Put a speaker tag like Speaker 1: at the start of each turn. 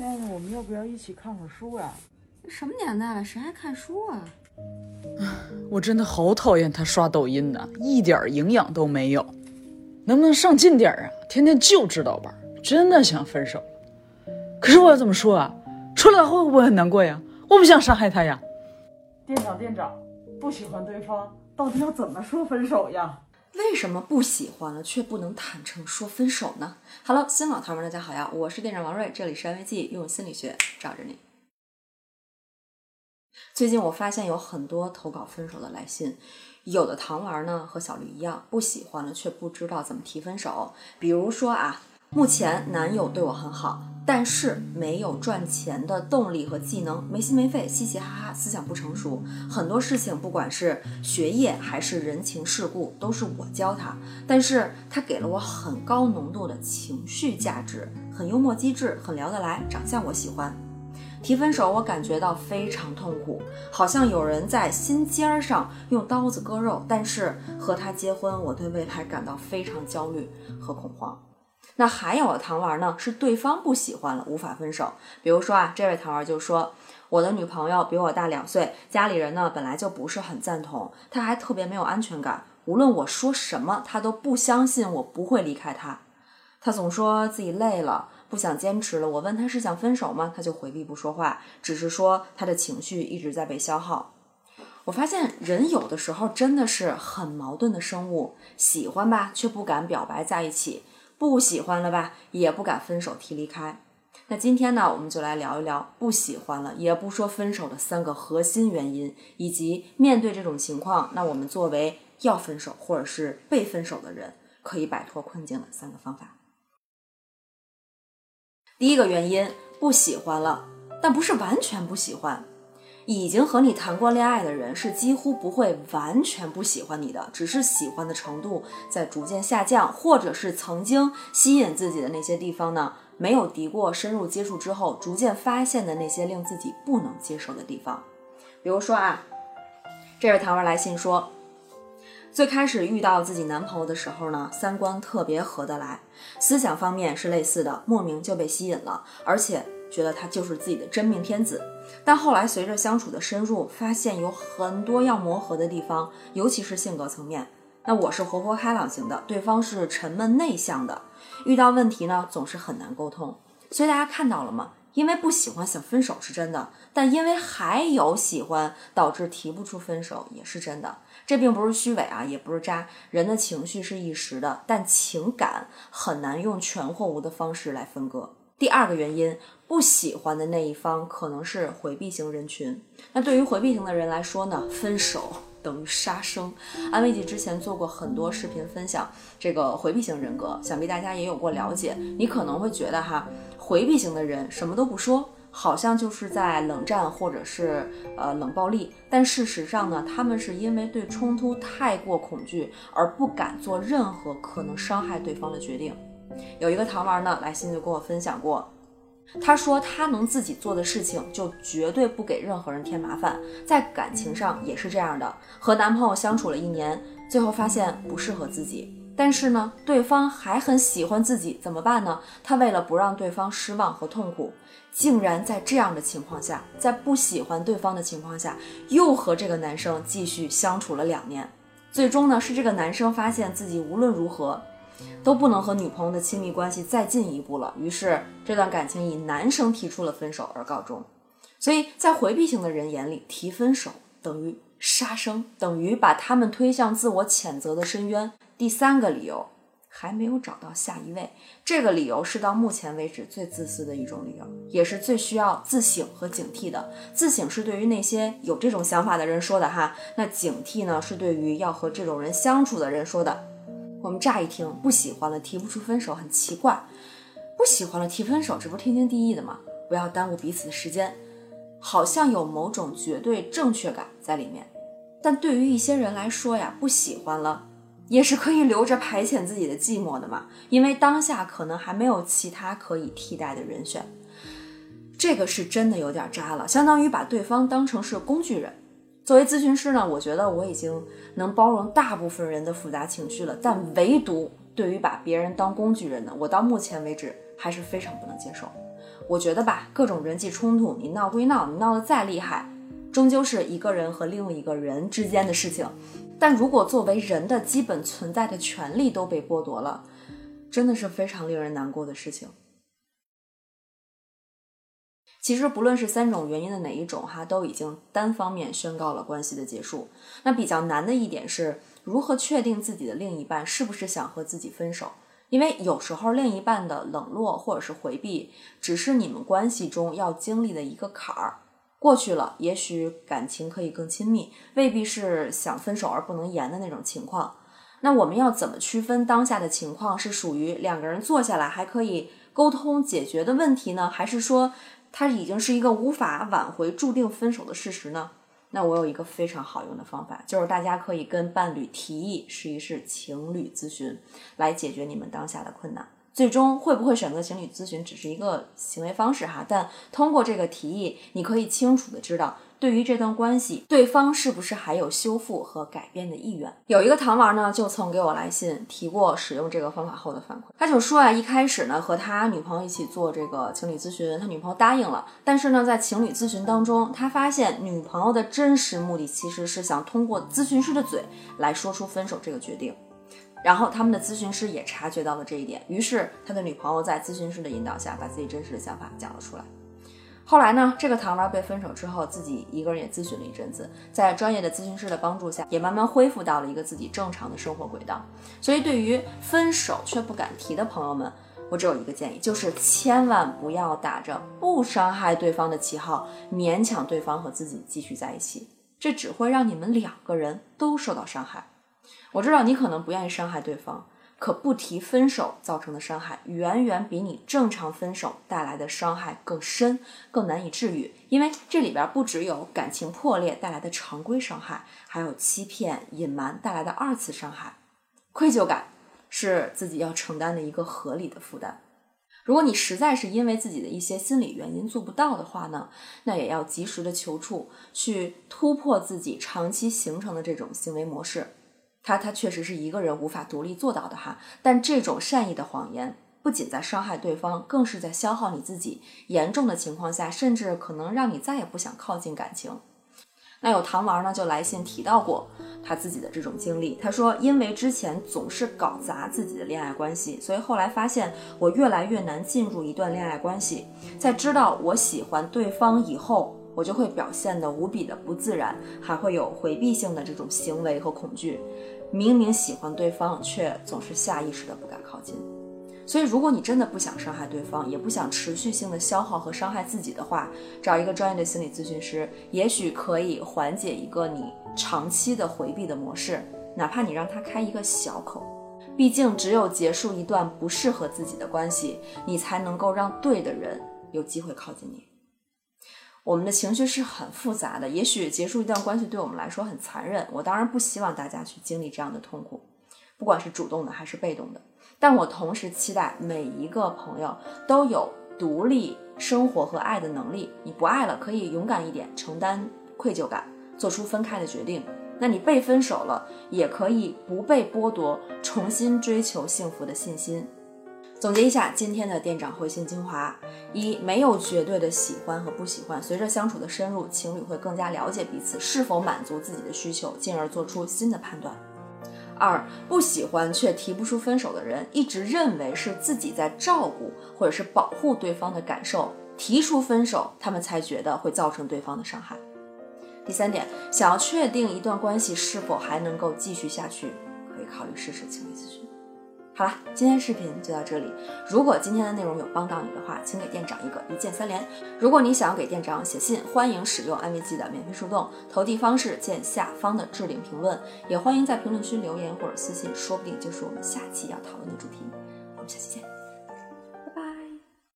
Speaker 1: 亲爱的，我们要不要一起看会儿书呀？
Speaker 2: 什么年代了，谁还看书啊？
Speaker 3: 我真的好讨厌他刷抖音呢，一点营养都没有。能不能上进点啊？天天就知道玩，真的想分手。可是我要怎么说啊？说了他会不会很难过呀？我不想伤害他呀。
Speaker 1: 店长，店长，不喜欢对方，到底要怎么说分手呀？
Speaker 2: 为什么不喜欢了却不能坦诚说分手呢？Hello，新老头们，大家好呀，我是店长王瑞，这里是安慰剂，用心理学罩着你。最近我发现有很多投稿分手的来信，有的糖丸呢和小绿一样，不喜欢了却不知道怎么提分手。比如说啊，目前男友对我很好，但是没有赚钱的动力和技能，没心没肺，嘻嘻哈哈，思想不成熟，很多事情不管是学业还是人情世故，都是我教他，但是他给了我很高浓度的情绪价值，很幽默机智，很聊得来，长相我喜欢。提分手，我感觉到非常痛苦，好像有人在心尖儿上用刀子割肉。但是和他结婚，我对未来感到非常焦虑和恐慌。那还有的糖丸呢，是对方不喜欢了，无法分手。比如说啊，这位糖丸就说，我的女朋友比我大两岁，家里人呢本来就不是很赞同，她还特别没有安全感，无论我说什么，她都不相信我不会离开她。她总说自己累了。不想坚持了，我问他是想分手吗？他就回避不说话，只是说他的情绪一直在被消耗。我发现人有的时候真的是很矛盾的生物，喜欢吧却不敢表白在一起，不喜欢了吧也不敢分手提离开。那今天呢，我们就来聊一聊不喜欢了也不说分手的三个核心原因，以及面对这种情况，那我们作为要分手或者是被分手的人，可以摆脱困境的三个方法。第一个原因不喜欢了，但不是完全不喜欢。已经和你谈过恋爱的人是几乎不会完全不喜欢你的，只是喜欢的程度在逐渐下降，或者是曾经吸引自己的那些地方呢，没有敌过深入接触之后，逐渐发现的那些令自己不能接受的地方。比如说啊，这位糖丸来信说。最开始遇到自己男朋友的时候呢，三观特别合得来，思想方面是类似的，莫名就被吸引了，而且觉得他就是自己的真命天子。但后来随着相处的深入，发现有很多要磨合的地方，尤其是性格层面。那我是活泼开朗型的，对方是沉闷内向的，遇到问题呢总是很难沟通。所以大家看到了吗？因为不喜欢想分手是真的，但因为还有喜欢导致提不出分手也是真的。这并不是虚伪啊，也不是渣。人的情绪是一时的，但情感很难用全或无的方式来分割。第二个原因，不喜欢的那一方可能是回避型人群。那对于回避型的人来说呢，分手等于杀生。安慰剂之前做过很多视频分享这个回避型人格，想必大家也有过了解。你可能会觉得哈，回避型的人什么都不说。好像就是在冷战或者是呃冷暴力，但事实上呢，他们是因为对冲突太过恐惧而不敢做任何可能伤害对方的决定。有一个糖丸呢来信就跟我分享过，他说他能自己做的事情就绝对不给任何人添麻烦，在感情上也是这样的。和男朋友相处了一年，最后发现不适合自己。但是呢，对方还很喜欢自己，怎么办呢？他为了不让对方失望和痛苦，竟然在这样的情况下，在不喜欢对方的情况下，又和这个男生继续相处了两年。最终呢，是这个男生发现自己无论如何都不能和女朋友的亲密关系再进一步了，于是这段感情以男生提出了分手而告终。所以在回避型的人眼里，提分手等于杀生，等于把他们推向自我谴责的深渊。第三个理由还没有找到下一位，这个理由是到目前为止最自私的一种理由，也是最需要自省和警惕的。自省是对于那些有这种想法的人说的哈，那警惕呢是对于要和这种人相处的人说的。我们乍一听不喜欢了提不出分手很奇怪，不喜欢了提分手这不是天经地义的吗？不要耽误彼此的时间，好像有某种绝对正确感在里面。但对于一些人来说呀，不喜欢了。也是可以留着排遣自己的寂寞的嘛，因为当下可能还没有其他可以替代的人选。这个是真的有点渣了，相当于把对方当成是工具人。作为咨询师呢，我觉得我已经能包容大部分人的复杂情绪了，但唯独对于把别人当工具人的，我到目前为止还是非常不能接受。我觉得吧，各种人际冲突，你闹归闹，你闹得再厉害，终究是一个人和另一个人之间的事情。但如果作为人的基本存在的权利都被剥夺了，真的是非常令人难过的事情。其实不论是三种原因的哪一种，哈，都已经单方面宣告了关系的结束。那比较难的一点是，如何确定自己的另一半是不是想和自己分手？因为有时候另一半的冷落或者是回避，只是你们关系中要经历的一个坎儿，过去了，也许感情可以更亲密，未必是想分手而不能言的那种情况。那我们要怎么区分当下的情况是属于两个人坐下来还可以沟通解决的问题呢，还是说它已经是一个无法挽回、注定分手的事实呢？那我有一个非常好用的方法，就是大家可以跟伴侣提议试一试情侣咨询，来解决你们当下的困难。最终会不会选择情侣咨询，只是一个行为方式哈，但通过这个提议，你可以清楚的知道。对于这段关系，对方是不是还有修复和改变的意愿？有一个糖丸呢，就曾给我来信提过使用这个方法后的反馈。他就说啊，一开始呢和他女朋友一起做这个情侣咨询，他女朋友答应了，但是呢在情侣咨询当中，他发现女朋友的真实目的其实是想通过咨询师的嘴来说出分手这个决定。然后他们的咨询师也察觉到了这一点，于是他的女朋友在咨询师的引导下，把自己真实的想法讲了出来。后来呢，这个糖丸被分手之后，自己一个人也咨询了一阵子，在专业的咨询师的帮助下，也慢慢恢复到了一个自己正常的生活轨道。所以，对于分手却不敢提的朋友们，我只有一个建议，就是千万不要打着不伤害对方的旗号，勉强对方和自己继续在一起，这只会让你们两个人都受到伤害。我知道你可能不愿意伤害对方。可不提分手造成的伤害，远远比你正常分手带来的伤害更深、更难以治愈。因为这里边不只有感情破裂带来的常规伤害，还有欺骗、隐瞒带来的二次伤害。愧疚感是自己要承担的一个合理的负担。如果你实在是因为自己的一些心理原因做不到的话呢，那也要及时的求助，去突破自己长期形成的这种行为模式。他他确实是一个人无法独立做到的哈，但这种善意的谎言不仅在伤害对方，更是在消耗你自己。严重的情况下，甚至可能让你再也不想靠近感情。那有糖丸呢，就来信提到过他自己的这种经历。他说，因为之前总是搞砸自己的恋爱关系，所以后来发现我越来越难进入一段恋爱关系。在知道我喜欢对方以后，我就会表现得无比的不自然，还会有回避性的这种行为和恐惧。明明喜欢对方，却总是下意识的不敢靠近。所以，如果你真的不想伤害对方，也不想持续性的消耗和伤害自己的话，找一个专业的心理咨询师，也许可以缓解一个你长期的回避的模式。哪怕你让他开一个小口，毕竟只有结束一段不适合自己的关系，你才能够让对的人有机会靠近你。我们的情绪是很复杂的，也许结束一段关系对我们来说很残忍，我当然不希望大家去经历这样的痛苦，不管是主动的还是被动的。但我同时期待每一个朋友都有独立生活和爱的能力。你不爱了，可以勇敢一点，承担愧疚感，做出分开的决定。那你被分手了，也可以不被剥夺重新追求幸福的信心。总结一下今天的店长回信精华：一、没有绝对的喜欢和不喜欢，随着相处的深入，情侣会更加了解彼此是否满足自己的需求，进而做出新的判断。二、不喜欢却提不出分手的人，一直认为是自己在照顾或者是保护对方的感受，提出分手，他们才觉得会造成对方的伤害。第三点，想要确定一段关系是否还能够继续下去，可以考虑试试情侣咨询。好了，今天视频就到这里。如果今天的内容有帮到你的话，请给店长一个一键三连。如果你想要给店长写信，欢迎使用安慰剂的免费树洞，投递方式见下方的置顶评论，也欢迎在评论区留言或者私信，说不定就是我们下期要讨论的主题。我们下期见。